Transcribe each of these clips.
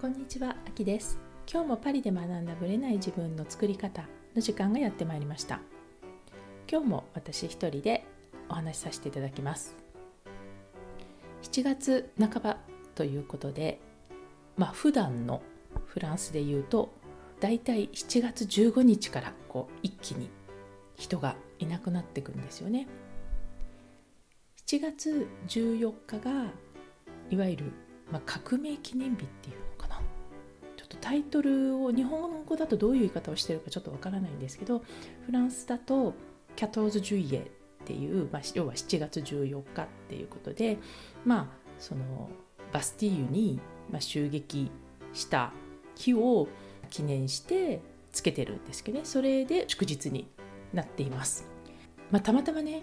こんにちは、あきです。今日もパリで学んだブレない自分の作り方の時間がやってまいりました。今日も私一人でお話しさせていただきます。7月半ばということでまあ普段のフランスで言うとだいたい7月15日からこう一気に人がいなくなっていくんですよね。7月14日がいわゆる、まあ、革命記念日っていうタイトルを日本語だとどういう言い方をしてるかちょっとわからないんですけどフランスだとキャトーズ・ジュイエっていう、まあ、要は7月14日っていうことでまあそのバスティーユに、まあ、襲撃した日を記念してつけてるんですけどね。それで祝日になっています、まあ、たまたまね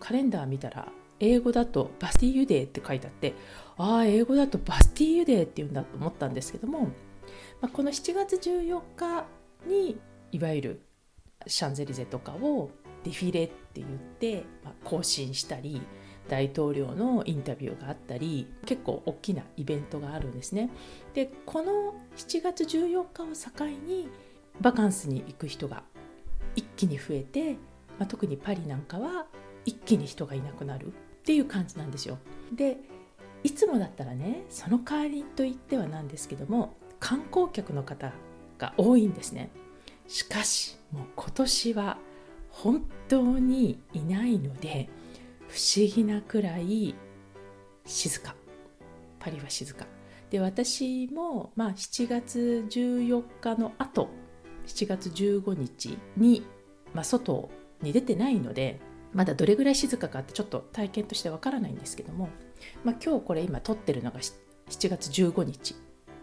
カレンダー見たら英語だと Bastille Day って書いてあってああ英語だと Bastille Day って言うんだと思ったんですけども、まあ、この7月14日にいわゆるシャンゼリゼとかを défilé って言って、まあ、行進したり大統領のインタビューがあったり結構大きなイベントがあるんですね。でこの7月14日を境にバカンスに行く人が一気に増えて、まあ、特にパリなんかは一気に人がいなくなるっていう感じなんですよ。でいつもだったらねその代わりと言ってはなんですけども観光客の方が多いんですね。しかしもう今年は本当にいないので不思議なくらい静かパリは静かで私も、まあ、7月14日のあと7月15日に、まあ、外に出てないのでまだどれぐらい静かかってちょっと体験としてわからないんですけども、まあ、今日これ今撮ってるのが7月15日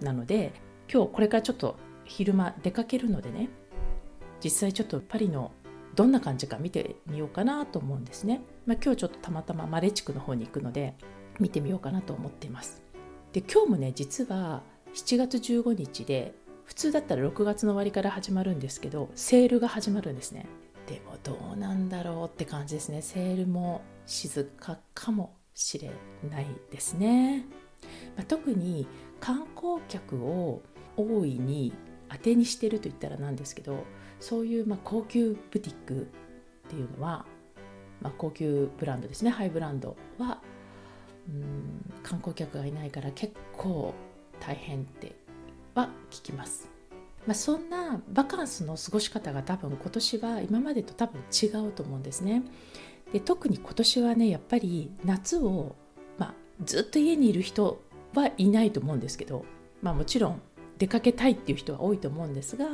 なので今日これからちょっと昼間出かけるのでね実際ちょっとパリのどんな感じか見てみようかなと思うんですね。まあ、今日ちょっとたまたまマレ地区の方に行くので見てみようかなと思っています。で今日もね実は7月15日で普通だったら6月の終わりから始まるんですけどセールが始まるんですね。でもどうなんだろうって感じですね。セールも静かかもしれないですね。まあ、特に観光客を大いに当てにしてると言ったらなんですけどそういうま高級ブティックっていうのは、まあ、高級ブランドですねハイブランドはうん観光客がいないから結構大変っては聞きます。まあ、そんなバカンスの過ごし方が多分今年は今までと多分違うと思うんですね。で特に今年はねやっぱり夏を、まあ、ずっと家にいる人はいないと思うんですけど、まあ、もちろん出かけたいっていう人は多いと思うんですが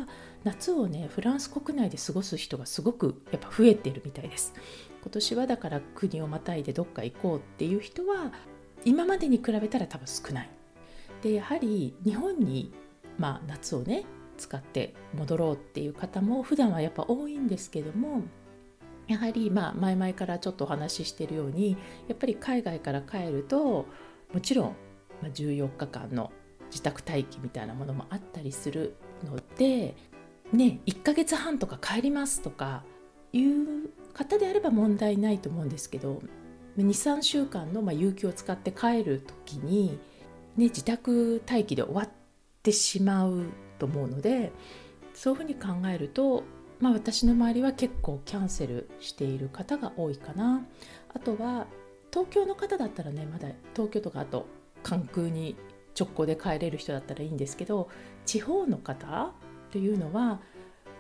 夏をねフランス国内で過ごす人がすごくやっぱ増えているみたいです。今年はだから国をまたいでどっか行こうっていう人は今までに比べたら多分少ない。でやはり日本にまあ夏をね使って戻ろうっていう方も普段はやっぱ多いんですけどもやはりまあ前々からちょっとお話ししてるようにやっぱり海外から帰るともちろん14日間の自宅待機みたいなものもあったりするのでね1ヶ月半とか帰りますとかいう方であれば問題ないと思うんですけど23週間のま有給を使って帰る時に、ね、自宅待機で終わってしまうと思うのでそういうふうに考えると、まあ、私の周りは結構キャンセルしている方が多いかな。あとは東京の方だったらねまだ東京とかあと関空に直行で帰れる人だったらいいんですけど地方の方というのは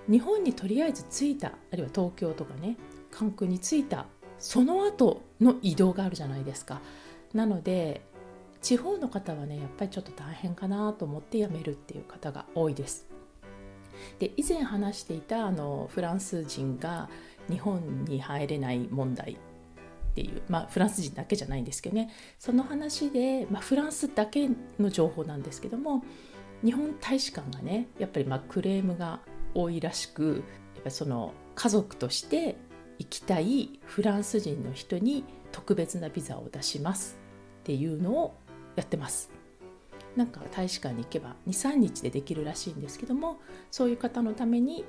日本にとりあえず着いたあるいは東京とかね関空に着いたその後の移動があるじゃないですか。なので地方の方はねやっぱりちょっと大変かなと思って辞めるっていう方が多いです。で以前話していたあのフランス人が日本に入れない問題っていう、まあ、フランス人だけじゃないんですけどね。その話で、まあ、フランスだけの情報なんですけども日本大使館がねやっぱりまクレームが多いらしくやっぱその家族として行きたいフランス人の人に特別なビザを出します。っていうのをやってます。なんか大使館に行けば23日でできるらしいんですけどもそういう方のために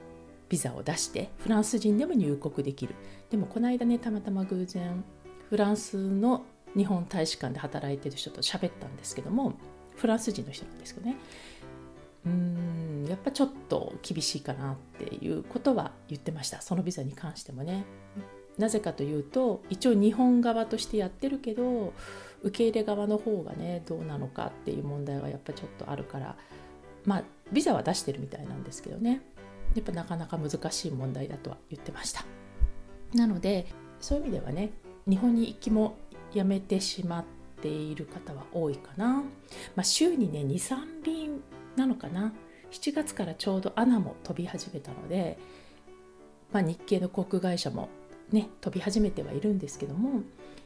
ビザを出してフランス人でも入国できる。でもこの間ねたまたま偶然フランスの日本大使館で働いてる人と喋ったんですけどもフランス人の人なんですけどね。うーんやっぱちょっと厳しいかなっていうことは言ってました。そのビザに関してもね。なぜかというと一応日本側としてやってるけど受け入れ側の方がねどうなのかっていう問題はやっぱちょっとあるからまあビザは出してるみたいなんですけどね。やっぱなかなか難しい問題だとは言ってました。なのでそういう意味ではね日本に行きもやめてしまっている方は多いかな、まあ、週にね23便なのかな7月からちょうどアナも飛び始めたので、まあ、日系の航空会社もね飛び始めてはいるんですけども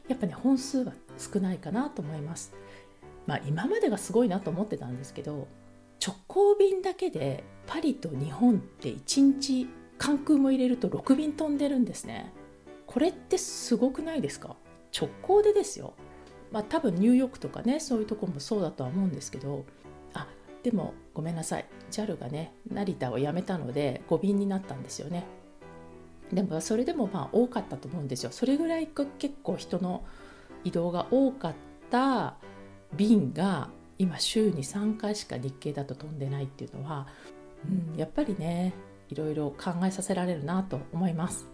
やっぱね本数は少ないかなと思います。まあ、今までがすごいなと思ってたんですけど直行便だけでパリと日本って1日関空も入れると6便飛んでるんですね。これってすごくないですか？直行でですよ。まあ多分ニューヨークとかねそういうとこもそうだとは思うんですけどあでもごめんなさい JAL がね成田を辞めたので5便になったんですよね。でもそれでもまあ多かったと思うんですよ。それぐらい結構人の移動が多かった便が今週に3回しか日経だと飛んでないっていうのは、うん、やっぱりねいろいろ考えさせられるなと思います。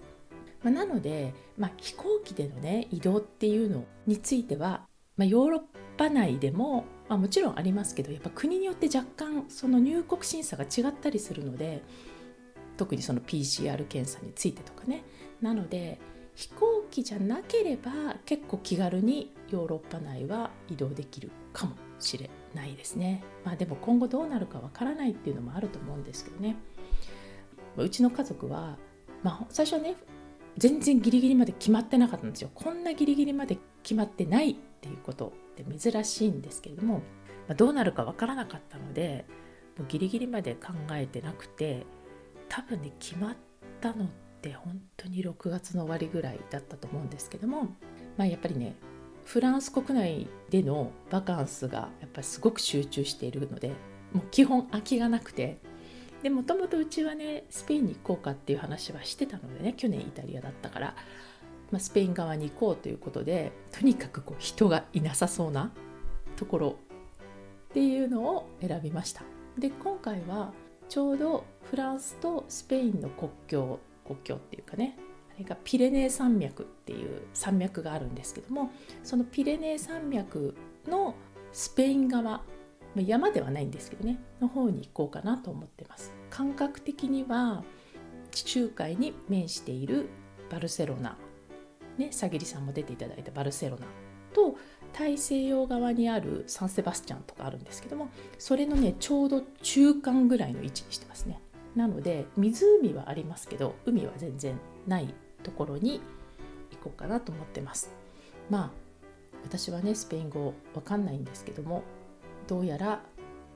まあ、なので、まあ、飛行機でのね移動っていうのについては、まあ、ヨーロッパ内でも、まあ、もちろんありますけどやっぱ国によって若干その入国審査が違ったりするので特にその PCR 検査についてとかね。なので飛行機じゃなければ結構気軽にヨーロッパ内は移動できるかもしれないですね。まあでも今後どうなるかわからないっていうのもあると思うんですけどね。うちの家族は、まあ、最初はね全然ギリギリまで決まってなかったんですよ。こんなギリギリまで決まってないっていうことって珍しいんですけれども、ま、どうなるかわからなかったのでもうギリギリまで考えてなくて多分ね決まったのって本当に6月の終わりぐらいだったと思うんですけども、まあ、やっぱりねフランス国内でのバカンスがやっぱりすごく集中しているのでもう基本空きがなくてでもともとうちはねスペインに行こうかっていう話はしてたのでね去年イタリアだったから、まあ、スペイン側に行こうということでとにかくこう人がいなさそうなところっていうのを選びました。で今回はちょうどフランスとスペインの国境国境っていうかねあれがピレネー山脈っていう山脈があるんですけどもそのピレネー山脈のスペイン側ま山ではないんですけどねの方に行こうかなと思ってます。感覚的には地中海に面しているバルセロナねさぎりさんも出ていただいたバルセロナと大西洋側にあるサンセバスチャンとかあるんですけどもそれのねちょうど中間ぐらいの位置にしてますね。なので湖はありますけど海は全然ないところに行こうかなと思ってます。まあ私はねスペイン語わかんないんですけどもどうやら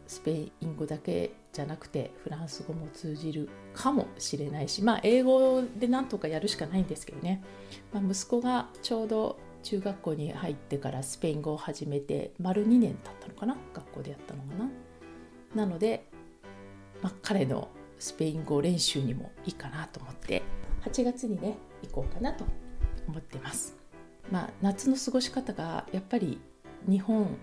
スペイン語だけじゃなくてフランス語も通じるかもしれないしまあ英語でなんとかやるしかないんですけどね、まあ、息子がちょうど中学校に入ってからスペイン語を始めて丸2年経ったのかな？学校でやったのかな？なので、まあ、彼のスペイン語練習にもいいかなと思って8月にね行こうかなと思ってます。まあ夏の過ごし方がやっぱり日本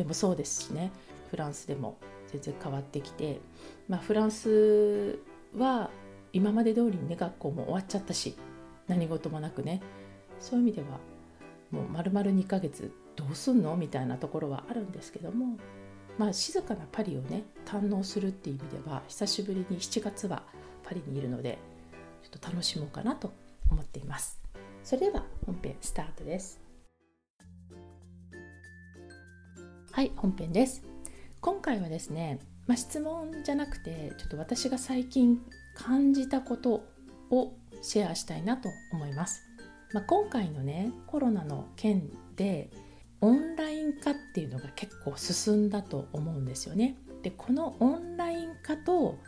でもそうですしねフランスでも全然変わってきて、まあ、フランスは今まで通りにね学校も終わっちゃったし何事もなくねそういう意味ではもう丸々2ヶ月どうすんのみたいなところはあるんですけどもまあ静かなパリをね堪能するっていう意味では久しぶりに7月はパリにいるのでちょっと楽しもうかなと思っています。それでは本編スタートです。はい本編です今回はですね、まあ、質問じゃなくてちょっと私が最近感じたことをシェアしたいなと思いますまあ、今回のねコロナの件でオンライン化っていうのが結構進んだと思うんですよね。でこのオンライン化と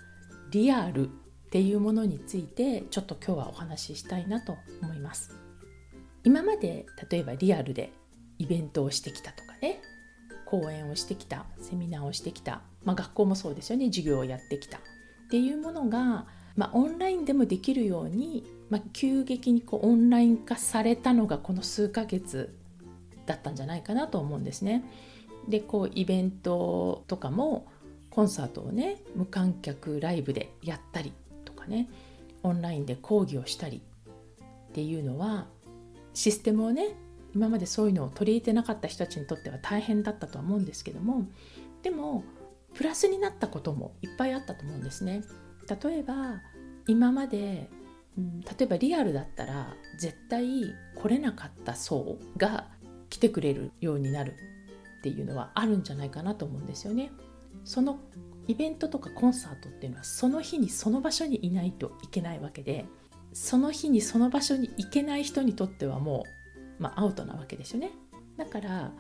リアルっていうものについてちょっと今日はお話ししたいなと思います。今まで例えばリアルでイベントをしてきたとかね講演をしてきたセミナーをしてきた、まあ、学校もそうですよね授業をやってきたっていうものが、まあ、オンラインでもできるようにまあ、急激にこうオンライン化されたのがこの数ヶ月だったんじゃないかなと思うんですね。でこうイベントとかもコンサートをね無観客ライブでやったりとかねオンラインで講義をしたりっていうのはシステムをね今までそういうのを取り入れてなかった人たちにとっては大変だったとは思うんですけどもでもプラスになったこともいっぱいあったと思うんですね。例えば今まで、うん、例えばリアルだったら絶対来れなかった層が来てくれるようになるっていうのはあるんじゃないかなと思うんですよね。そのイベントとかコンサートっていうのはその日にその場所にいないといけないわけでその日にその場所に行けない人にとってはもう、まあ、アウトなわけですよね。だから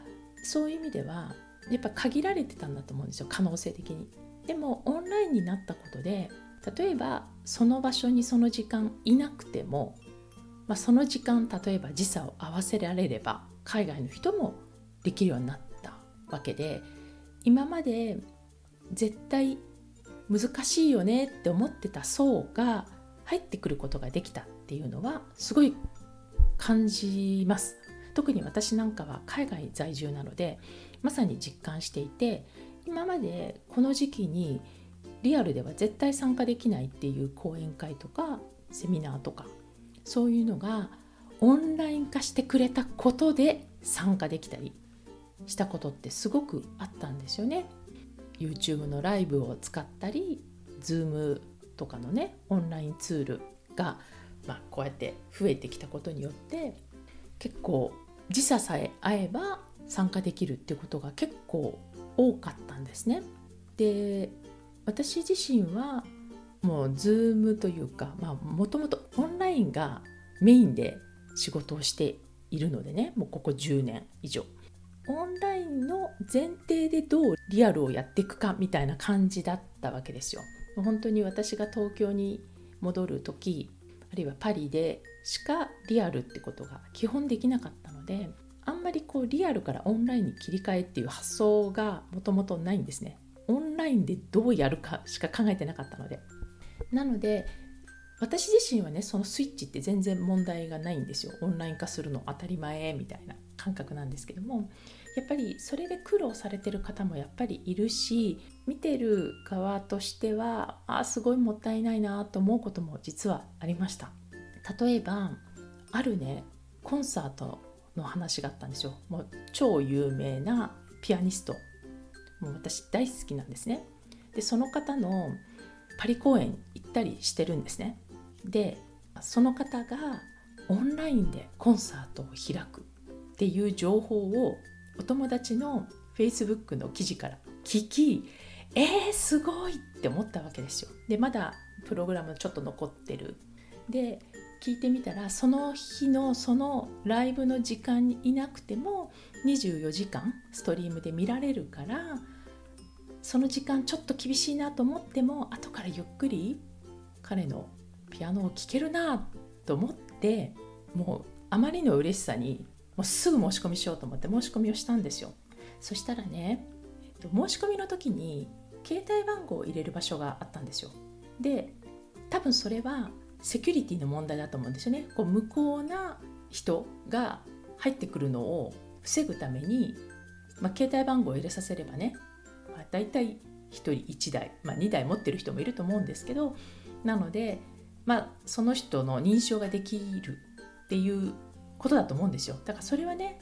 そういう意味ではやっぱ限られてたんだと思うんですよ可能性的に。でもオンラインになったことで例えばその場所にその時間いなくても、まあ、その時間例えば時差を合わせられれば海外の人もできるようになったわけで今まで絶対難しいよねって思ってた層が入ってくることができたっていうのはすごい感じます特に私なんかは海外在住なのでまさに実感していて今までこの時期にリアルでは絶対参加できないっていう講演会とかセミナーとかそういうのがオンライン化してくれたことで参加できたりしたことってすごくあったんですよね。YouTube のライブを使ったり Zoom とかのねオンラインツールが、まあ、こうやって増えてきたことによって結構時差さえ合えば参加できるってことが結構多かったんですね。で私自身はもう Zoom というかもともとオンラインがメインで仕事をしているのでねもうここ10年以上オンラインの前提でどうリアルをやっていくかみたいな感じだったわけですよ本当に私が東京に戻る時あるいはパリでしかリアルってことが基本できなかったのであんまりこうリアルからオンラインに切り替えっていう発想がもともとないんですね。オンラインでどうやるかしか考えてなかったので。なので私自身はねそのスイッチって全然問題がないんですよ。オンライン化するの当たり前みたいな感覚なんですけどもやっぱりそれで苦労されてる方もやっぱりいるし見てる側としてはあすごいもったいないなと思うことも実はありました。例えばあるねコンサートの話があったんですよ。もう超有名なピアニスト。もう私大好きなんですね。でその方のパリ公演行ったりしてるんですね。でその方がオンラインでコンサートを開くっていう情報をお友達の Facebook の記事から聞きえー、すごいって思ったわけですよ。でまだプログラムちょっと残ってる。で聞いてみたらその日のそのライブの時間にいなくても24時間ストリームで見られるからその時間ちょっと厳しいなと思っても後からゆっくり彼のピアノを聴けるなと思ってもうあまりの嬉しさにもうすぐ申し込みしようと思って申し込みをしたんですよ。そしたらね、えっと、申し込みの時に携帯番号を入れる場所があったんですよ。で多分それはセキュリティの問題だと思うんですよね。こう無効な人が入ってくるのを防ぐために、まあ、携帯番号を入れさせればね、まあ、大体1人1台、まあ、2台持ってる人もいると思うんですけどなので、まあ、その人の認証ができるっていうことだと思うんですよ。だからそれはね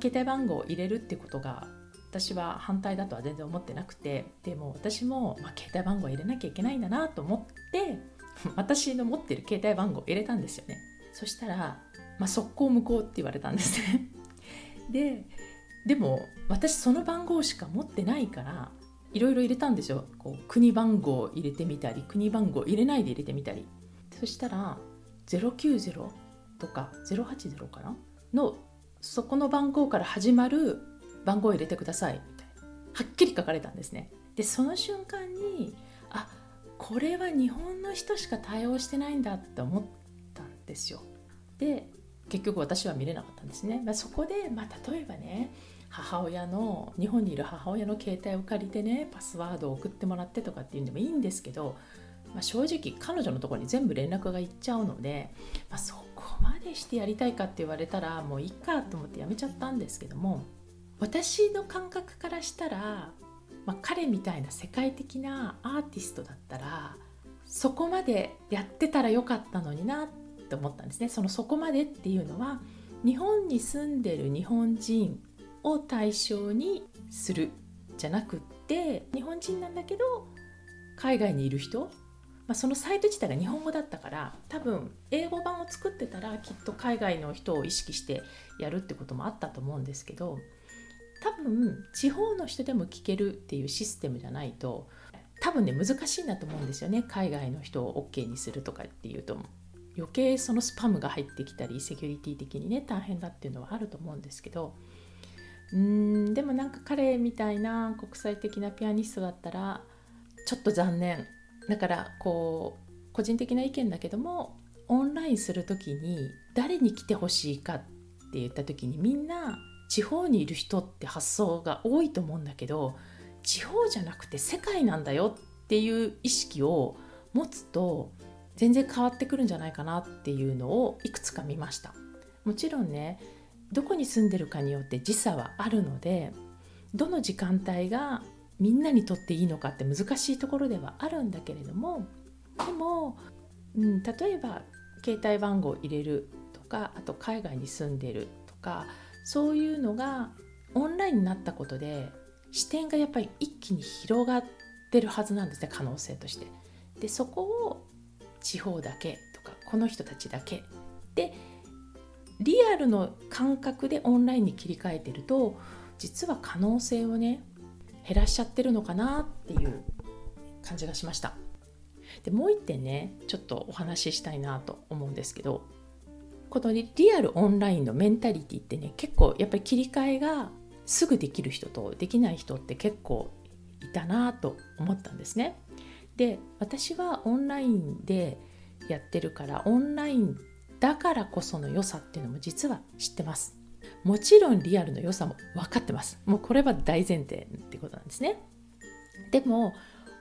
携帯番号を入れるってことが私は反対だとは全然思ってなくてでも私も、まあ、携帯番号を入れなきゃいけないんだなと思って 私の持ってる携帯番号を入れたんですよね。そしたら、まあ、速攻無効って言われたんですね。ででも私その番号しか持ってないからいろいろ入れたんですよ。こう国番号を入れてみたり国番号入れないで入れてみたり。そしたら090とか080かな？のそこの番号から始まる番号を入れてくださいみたいな。はっきり書かれたんですね。でその瞬間にあこれは日本の人しか対応してないんだって思ったんですよ。で結局私は見れなかったんですね、まあ、そこで、まあ、例えばね母親の日本にいる母親の携帯を借りてねパスワードを送ってもらってとかっていうんでもいいんですけど、まあ、正直彼女のところに全部連絡がいっちゃうので、まあ、そこまでしてやりたいかって言われたらもういいかと思ってやめちゃったんですけども私の感覚からしたら、まあ、彼みたいな世界的なアーティストだったらそこまでやってたらよかったのになって思ったんですね。そのそこまでっていうのは日本に住んでる日本人を対象にするじゃなくって日本人なんだけど海外にいる人まあ、そのサイト自体が日本語だったから多分英語版を作ってたらきっと海外の人を意識してやるってこともあったと思うんですけど多分地方の人でも聞けるっていうシステムじゃないと多分ね難しいなと思うんですよね。海外の人を OK にするとかっていうと。余計そのスパムが入ってきたりセキュリティ的にね大変だっていうのはあると思うんですけど。うーんでもなんか彼みたいな国際的なピアニストだったらちょっと残念。だからこう個人的な意見だけどもオンラインする時に誰に来てほしいかって言った時にみんな地方にいる人って発想が多いと思うんだけど地方じゃなくて世界なんだよっていう意識を持つと全然変わってくるんじゃないかなっていうのをいくつか見ました。もちろんねどこに住んでるかによって時差はあるのでどの時間帯がみんなにとっていいのかって難しいところではあるんだけれどもでも、うん、例えば携帯番号を入れるとかあと海外に住んでるとかそういうのがオンラインになったことで視点がやっぱり一気に広がってるはずなんですね可能性として。でそこを地方だけとかこの人たちだけでリアルの感覚でオンラインに切り替えてると実は可能性をね減らしちゃってるのかなっていう感じがしました。でもう一点ねちょっとお話ししたいなと思うんですけどこのリアルオンラインのメンタリティってね結構やっぱり切り替えがすぐできる人とできない人って結構いたなと思ったんですね。で私はオンラインでやってるからオンラインだからこその良さっていうのも実は知ってます。もちろんリアルの良さも分かってます。もうこれは大前提ってことなんですね。でも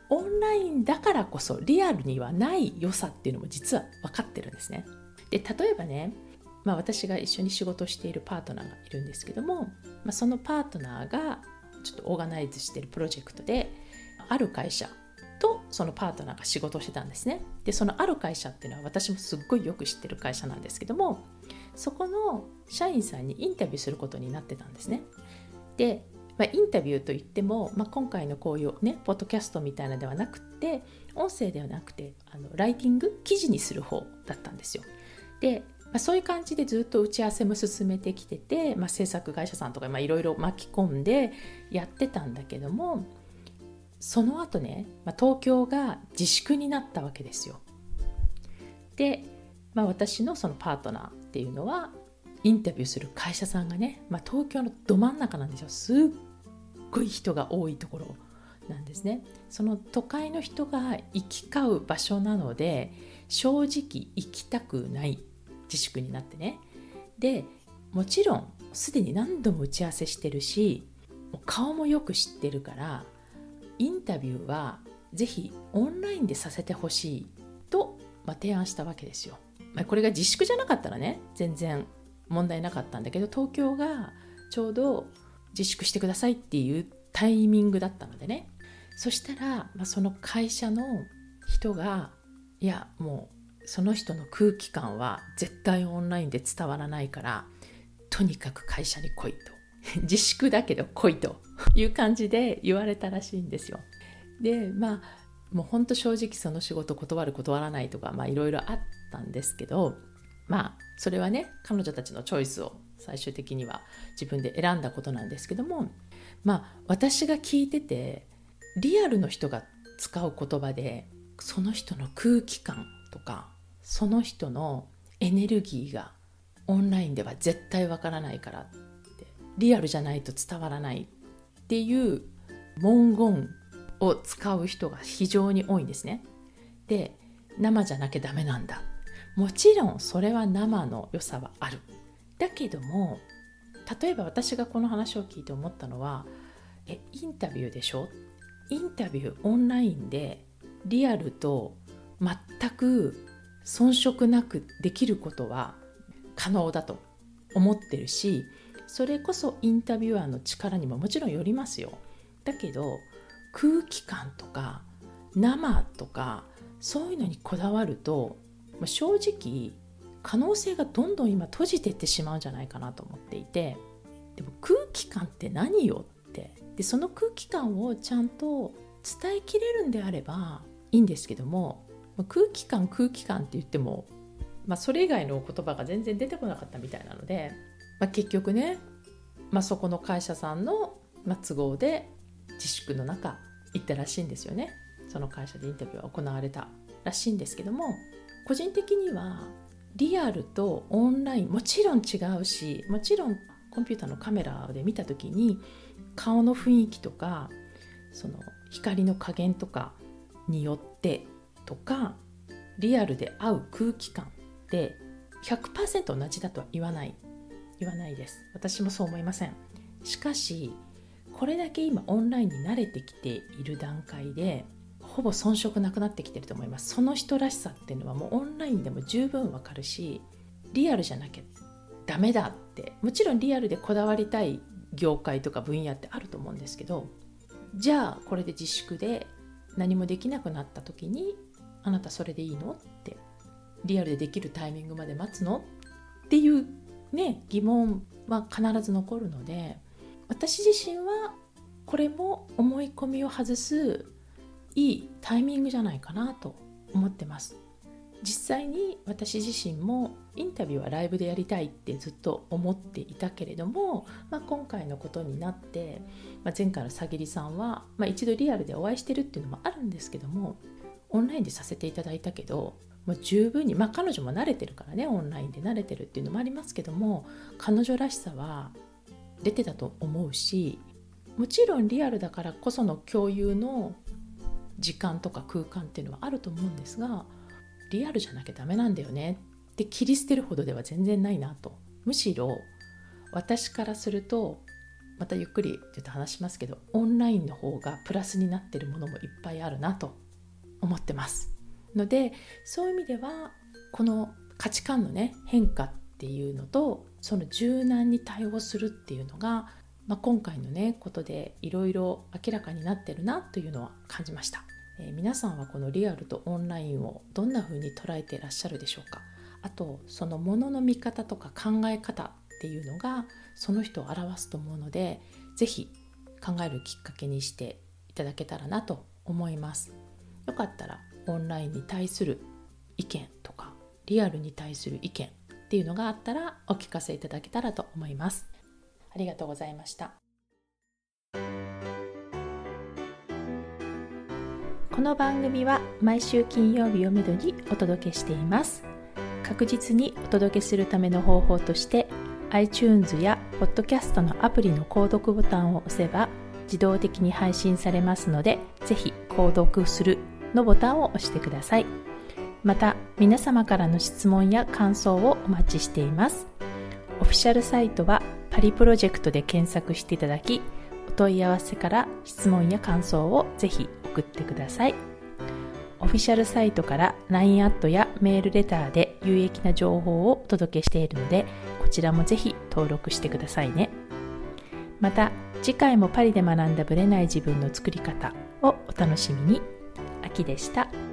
オンラインだからこそリアルにはない良さっていうのも実は分かってるんですね。で例えばね、まあ、私が一緒に仕事しているパートナーがいるんですけども、まあ、そのパートナーがちょっとオーガナイズしてるプロジェクトである会社とそのパートナーが仕事をしてたんですねでそのある会社っていうのは私もすっごいよく知ってる会社なんですけどもそこの社員さんにインタビューすることになってたんですね。で、まあ、インタビューといっても、まあ、今回のこういうねポッドキャストみたいなのではなくて音声ではなくてあのライティング記事にする方だったんですよ。で、まあ、そういう感じでずっと打ち合わせも進めてきてて、まあ、制作会社さんとかいろいろ巻き込んでやってたんだけどもその後ね、まあ、東京が自粛になったわけですよ。で、まあ、私のそのパートナーっていうのはインタビューする会社さんがね、まあ、東京のど真ん中なんですよ。すっごい人が多いところなんですね。その都会の人が行き交う場所なので正直行きたくない自粛になってね。でもちろんすでに何度も打ち合わせしてるし顔もよく知ってるからインタビューはぜひオンラインでさせてほしいと、まあ、提案したわけですよ。まあ、これが自粛じゃなかったらね全然問題なかったんだけど東京がちょうど自粛してくださいっていうタイミングだったのでね。そしたら、まあ、その会社の人がいやもうその人の空気感は絶対オンラインで伝わらないからとにかく会社に来いと。自粛だけど来いという感じで言われたらしいんですよ。でまあもうほんと正直その仕事断る断らないとかいろいろあったんですけどまあそれはね彼女たちのチョイスを最終的には自分で選んだことなんですけどもまあ私が聞いててリアルの人が使う言葉でその人の空気感とかその人のエネルギーがオンラインでは絶対わからないからリアルじゃないと伝わらないっていう文言を使う人が非常に多いんですね。で生じゃなきゃダメなんだ。もちろんそれは生の良さはある。だけども例えば私がこの話を聞いて思ったのはえインタビューでしょ？インタビューオンラインでリアルと全く遜色なくできることは可能だと思ってるしそれこそインタビュアーの力にももちろんよりますよ。だけど空気感とか生とかそういうのにこだわると正直可能性がどんどん今閉じていってしまうんじゃないかなと思っていて。でも空気感って何よって。でその空気感をちゃんと伝えきれるんであればいいんですけども空気感空気感って言っても、まあ、それ以外の言葉が全然出てこなかったみたいなので、まあ、結局ね、まあ、そこの会社さんの都合で自粛の中行ったらしいんですよね。その会社でインタビューは行われたらしいんですけども個人的にはリアルとオンラインもちろん違うしもちろんコンピューターのカメラで見た時に顔の雰囲気とかその光の加減とかによってとかリアルで合う空気感って100%同じだとは言わない。言わないです。私もそう思いません。しかしこれだけ今オンラインに慣れてきている段階でほぼ遜色なくなってきてると思います。その人らしさっていうのはもうオンラインでも十分わかるしリアルじゃなきゃダメだってもちろんリアルでこだわりたい業界とか分野ってあると思うんですけどじゃあこれで自粛で何もできなくなった時にあなたそれでいいのってリアルでできるタイミングまで待つのっていうね疑問は必ず残るので私自身はこれも思い込みを外すいいタイミングじゃないかなと思ってます。実際に私自身もインタビューはライブでやりたいってずっと思っていたけれども、まあ、今回のことになって、まあ、前回のさぎりさんは、まあ、一度リアルでお会いしてるっていうのもあるんですけどもオンラインでさせていただいたけどもう十分に、まあ、彼女も慣れてるからねオンラインで慣れてるっていうのもありますけども彼女らしさは出てたと思うしもちろんリアルだからこその共有の時間とか空間っていうのはあると思うんですがリアルじゃなきゃダメなんだよねって切り捨てるほどでは全然ないなと。むしろ私からするとまたゆっくりちょっと話しますけどオンラインの方がプラスになってるものもいっぱいあるなと思ってます。のでそういう意味ではこの価値観のね変化っていうのとその柔軟に対応するっていうのが、まあ、今回のねことでいろいろ明らかになってるなというのは感じました、えー、皆さんはこのリアルとオンラインをどんな風に捉えていらっしゃるでしょうか。あとそのものの見方とか考え方っていうのがその人を表すと思うので是非考えるきっかけにしていただけたらなと思います。よかったらオンラインに対する意見とかリアルに対する意見っていうのがあったらお聞かせいただけたらと思います。ありがとうございました。この番組は毎週金曜日をめどにお届けしています。確実にお届けするための方法として iTunes や Podcast のアプリの購読ボタンを押せば自動的に配信されますのでぜひ購読するのボタンを押してください。また皆様からの質問や感想をお待ちしています。オフィシャルサイトはパリプロジェクトで検索していただきお問い合わせから質問や感想をぜひ送ってください。オフィシャルサイトから LINE アットやメールレターで有益な情報をお届けしているのでこちらもぜひ登録してくださいね。また次回もパリで学んだブレない自分の作り方をお楽しみに。秋でした。